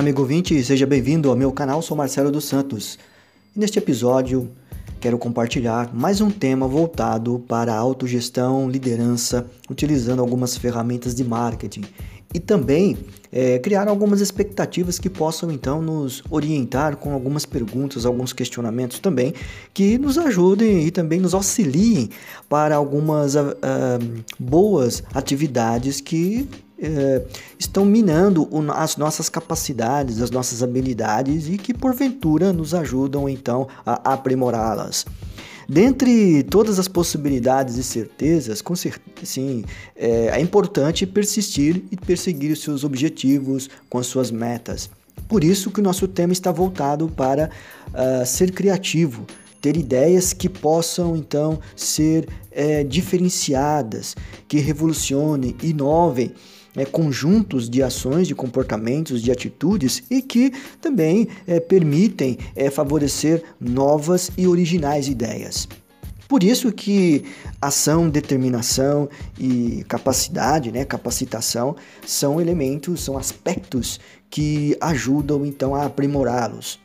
amigo ouvinte, seja bem-vindo ao meu canal, sou Marcelo dos Santos. E neste episódio quero compartilhar mais um tema voltado para autogestão, liderança, utilizando algumas ferramentas de marketing e também é, criar algumas expectativas que possam então nos orientar com algumas perguntas, alguns questionamentos também que nos ajudem e também nos auxiliem para algumas uh, boas atividades que uh, estão minando as nossas capacidades, as nossas habilidades e que porventura nos ajudam então a aprimorá-las. Dentre todas as possibilidades e certezas, com certeza, sim, é, é importante persistir e perseguir os seus objetivos com as suas metas. Por isso que o nosso tema está voltado para uh, ser criativo, ter ideias que possam então ser é, diferenciadas, que revolucionem, inovem é, conjuntos de ações, de comportamentos, de atitudes e que também é, permitem é, favorecer novas e originais ideias. Por isso que ação, determinação e capacidade, né, capacitação são elementos, são aspectos que ajudam então a aprimorá-los.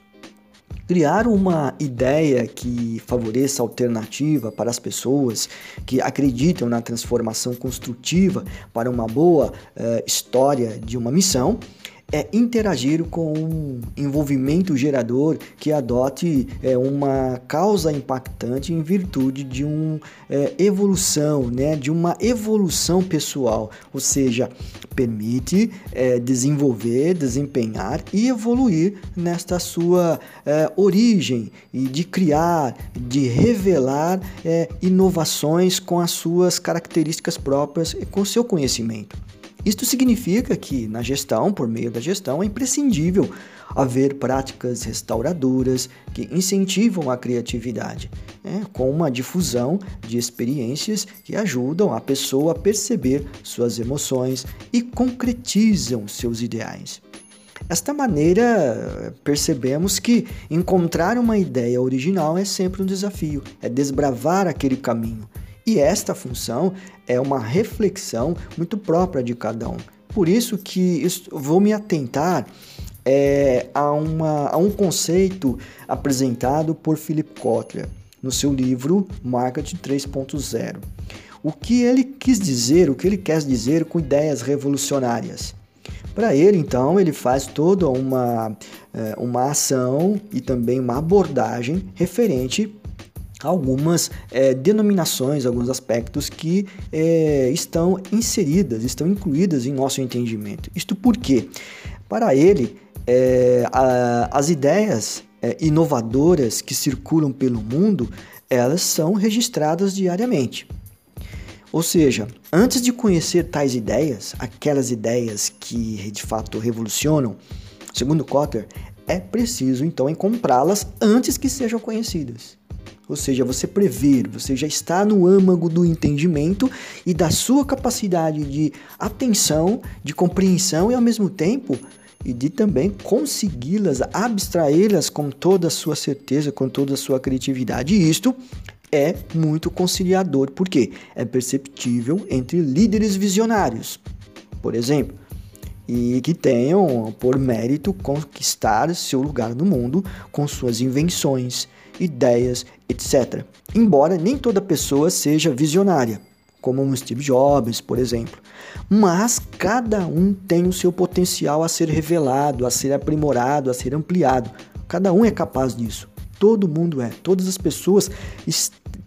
Criar uma ideia que favoreça alternativa para as pessoas que acreditam na transformação construtiva para uma boa uh, história de uma missão é interagir com um envolvimento gerador que adote é, uma causa impactante em virtude de uma é, evolução, né, de uma evolução pessoal, ou seja, permite é, desenvolver, desempenhar e evoluir nesta sua é, origem e de criar, de revelar é, inovações com as suas características próprias e com seu conhecimento. Isto significa que na gestão, por meio da gestão, é imprescindível haver práticas restauradoras que incentivam a criatividade, né? com uma difusão de experiências que ajudam a pessoa a perceber suas emoções e concretizam seus ideais. Desta maneira, percebemos que encontrar uma ideia original é sempre um desafio, é desbravar aquele caminho e esta função é uma reflexão muito própria de cada um. Por isso que vou me atentar é, a, uma, a um conceito apresentado por Philip Kotler no seu livro Marketing 3.0. O que ele quis dizer, o que ele quer dizer com ideias revolucionárias. Para ele, então, ele faz toda uma, é, uma ação e também uma abordagem referente algumas é, denominações, alguns aspectos que é, estão inseridas, estão incluídas em nosso entendimento. Isto porque, para ele, é, a, as ideias é, inovadoras que circulam pelo mundo, elas são registradas diariamente. Ou seja, antes de conhecer tais ideias, aquelas ideias que de fato revolucionam, segundo Cotter, é preciso então encontrá-las antes que sejam conhecidas. Ou seja, você prever, você já está no âmago do entendimento e da sua capacidade de atenção, de compreensão e ao mesmo tempo e de também consegui-las, abstraí-las com toda a sua certeza, com toda a sua criatividade. E isto é muito conciliador, porque é perceptível entre líderes visionários, por exemplo, e que tenham por mérito conquistar seu lugar no mundo com suas invenções, ideias, etc. Embora nem toda pessoa seja visionária, como um Steve Jobs, por exemplo. Mas cada um tem o seu potencial a ser revelado, a ser aprimorado, a ser ampliado. Cada um é capaz disso. Todo mundo é. Todas as pessoas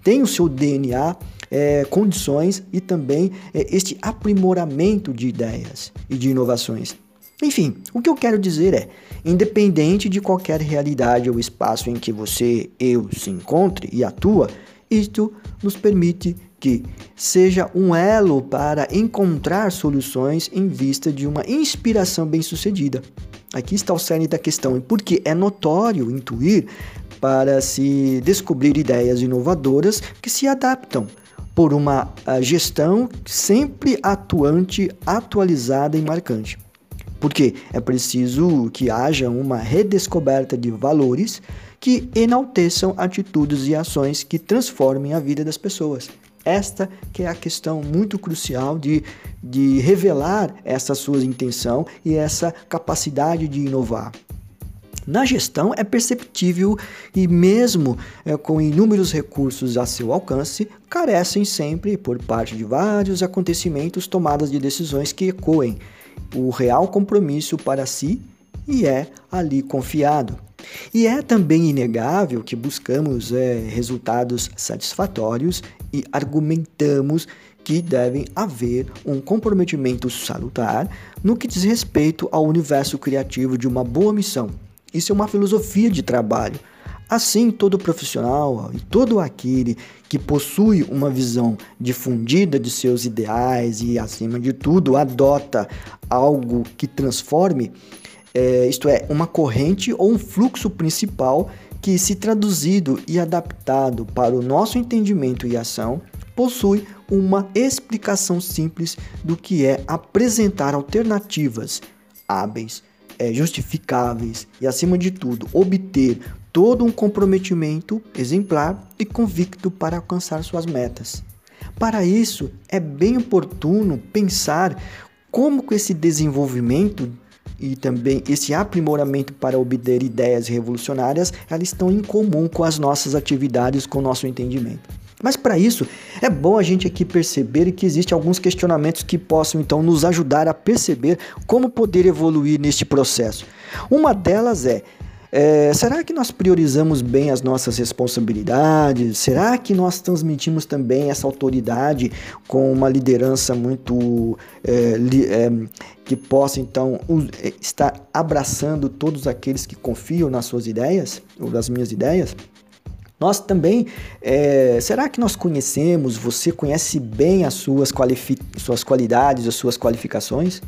têm o seu DNA, é, condições e também é, este aprimoramento de ideias e de inovações. Enfim, o que eu quero dizer é: independente de qualquer realidade ou espaço em que você, eu, se encontre e atua, isto nos permite que seja um elo para encontrar soluções em vista de uma inspiração bem-sucedida. Aqui está o cerne da questão, porque é notório intuir para se descobrir ideias inovadoras que se adaptam por uma ah, gestão sempre atuante, atualizada e marcante. Porque é preciso que haja uma redescoberta de valores que enalteçam atitudes e ações que transformem a vida das pessoas. Esta que é a questão muito crucial de, de revelar essa sua intenção e essa capacidade de inovar. Na gestão é perceptível e, mesmo é, com inúmeros recursos a seu alcance, carecem sempre, por parte de vários acontecimentos, tomadas de decisões que ecoem o real compromisso para si e é ali confiado. E é também inegável que buscamos é, resultados satisfatórios e argumentamos que devem haver um comprometimento salutar no que diz respeito ao universo criativo de uma boa missão isso é uma filosofia de trabalho. Assim, todo profissional e todo aquele que possui uma visão difundida de seus ideais e, acima de tudo, adota algo que transforme, é, isto é, uma corrente ou um fluxo principal que, se traduzido e adaptado para o nosso entendimento e ação, possui uma explicação simples do que é apresentar alternativas hábeis é, justificáveis e, acima de tudo, obter todo um comprometimento exemplar e convicto para alcançar suas metas. Para isso, é bem oportuno pensar como que esse desenvolvimento e também esse aprimoramento para obter ideias revolucionárias, elas estão em comum com as nossas atividades, com o nosso entendimento. Mas para isso, é bom a gente aqui perceber que existem alguns questionamentos que possam então nos ajudar a perceber como poder evoluir neste processo. Uma delas é, é, será que nós priorizamos bem as nossas responsabilidades? Será que nós transmitimos também essa autoridade com uma liderança muito é, li, é, que possa então é, estar abraçando todos aqueles que confiam nas suas ideias ou nas minhas ideias? Nós também, é, será que nós conhecemos, você conhece bem as suas, suas qualidades, as suas qualificações?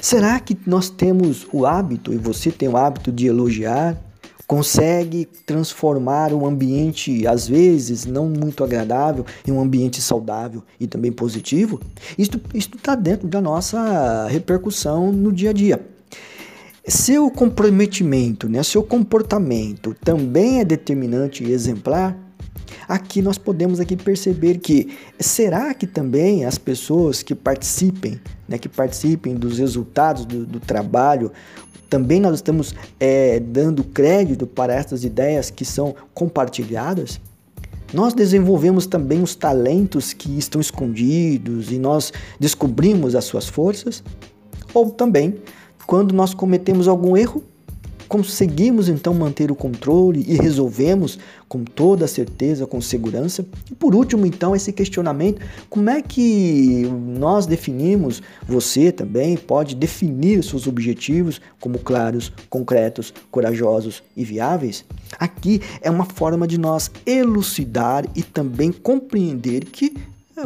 Será que nós temos o hábito, e você tem o hábito de elogiar? Consegue transformar um ambiente, às vezes, não muito agradável, em um ambiente saudável e também positivo? Isto está dentro da nossa repercussão no dia a dia. Seu comprometimento, né, seu comportamento também é determinante e exemplar. Aqui nós podemos aqui perceber que será que também as pessoas que participem, né, que participem dos resultados do, do trabalho, também nós estamos é, dando crédito para essas ideias que são compartilhadas? Nós desenvolvemos também os talentos que estão escondidos e nós descobrimos as suas forças? Ou também quando nós cometemos algum erro, conseguimos então manter o controle e resolvemos com toda certeza, com segurança? E por último, então, esse questionamento: como é que nós definimos, você também pode definir seus objetivos como claros, concretos, corajosos e viáveis? Aqui é uma forma de nós elucidar e também compreender que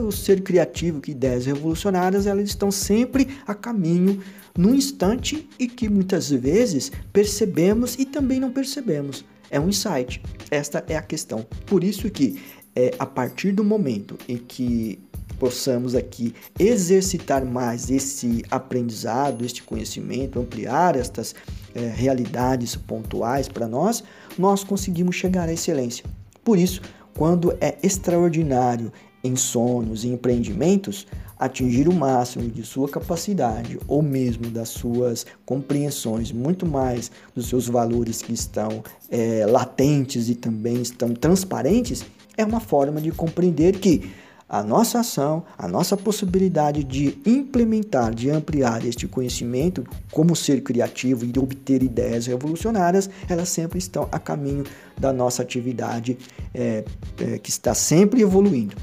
o ser criativo, que ideias revolucionárias, elas estão sempre a caminho num instante e que muitas vezes percebemos e também não percebemos. É um insight. Esta é a questão. Por isso que é, a partir do momento em que possamos aqui exercitar mais esse aprendizado, este conhecimento, ampliar estas é, realidades pontuais para nós, nós conseguimos chegar à excelência. Por isso, quando é extraordinário em sonhos e empreendimentos, atingir o máximo de sua capacidade ou mesmo das suas compreensões, muito mais dos seus valores que estão é, latentes e também estão transparentes, é uma forma de compreender que a nossa ação, a nossa possibilidade de implementar, de ampliar este conhecimento como ser criativo e obter ideias revolucionárias, elas sempre estão a caminho da nossa atividade é, é, que está sempre evoluindo.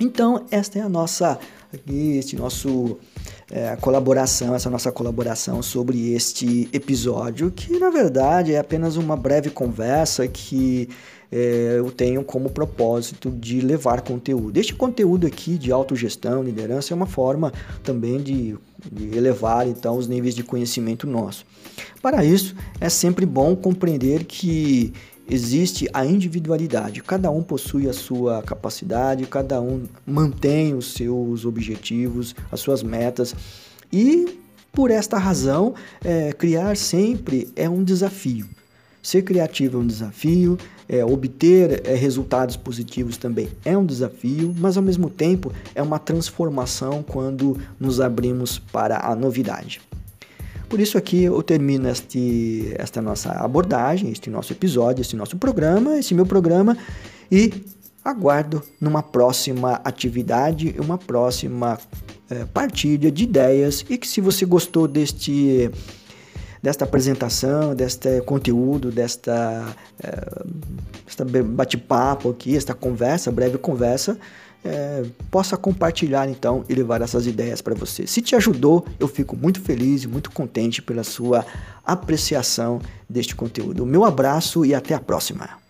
Então, esta é a nossa este nosso é, colaboração, essa nossa colaboração sobre este episódio, que na verdade é apenas uma breve conversa que é, eu tenho como propósito de levar conteúdo. Este conteúdo aqui de autogestão, liderança, é uma forma também de, de elevar então os níveis de conhecimento nosso. Para isso, é sempre bom compreender que existe a individualidade. Cada um possui a sua capacidade, cada um mantém os seus objetivos, as suas metas e por esta razão, é, criar sempre é um desafio. Ser criativo é um desafio, é, obter é, resultados positivos também é um desafio, mas ao mesmo tempo é uma transformação quando nos abrimos para a novidade. Por isso aqui eu termino este, esta nossa abordagem, este nosso episódio, este nosso programa, esse meu programa e aguardo numa próxima atividade, uma próxima é, partilha de ideias e que se você gostou deste desta apresentação, deste conteúdo, desta, é, bate-papo aqui, esta conversa, breve conversa, é, possa compartilhar então e levar essas ideias para você. Se te ajudou, eu fico muito feliz e muito contente pela sua apreciação deste conteúdo. Meu abraço e até a próxima.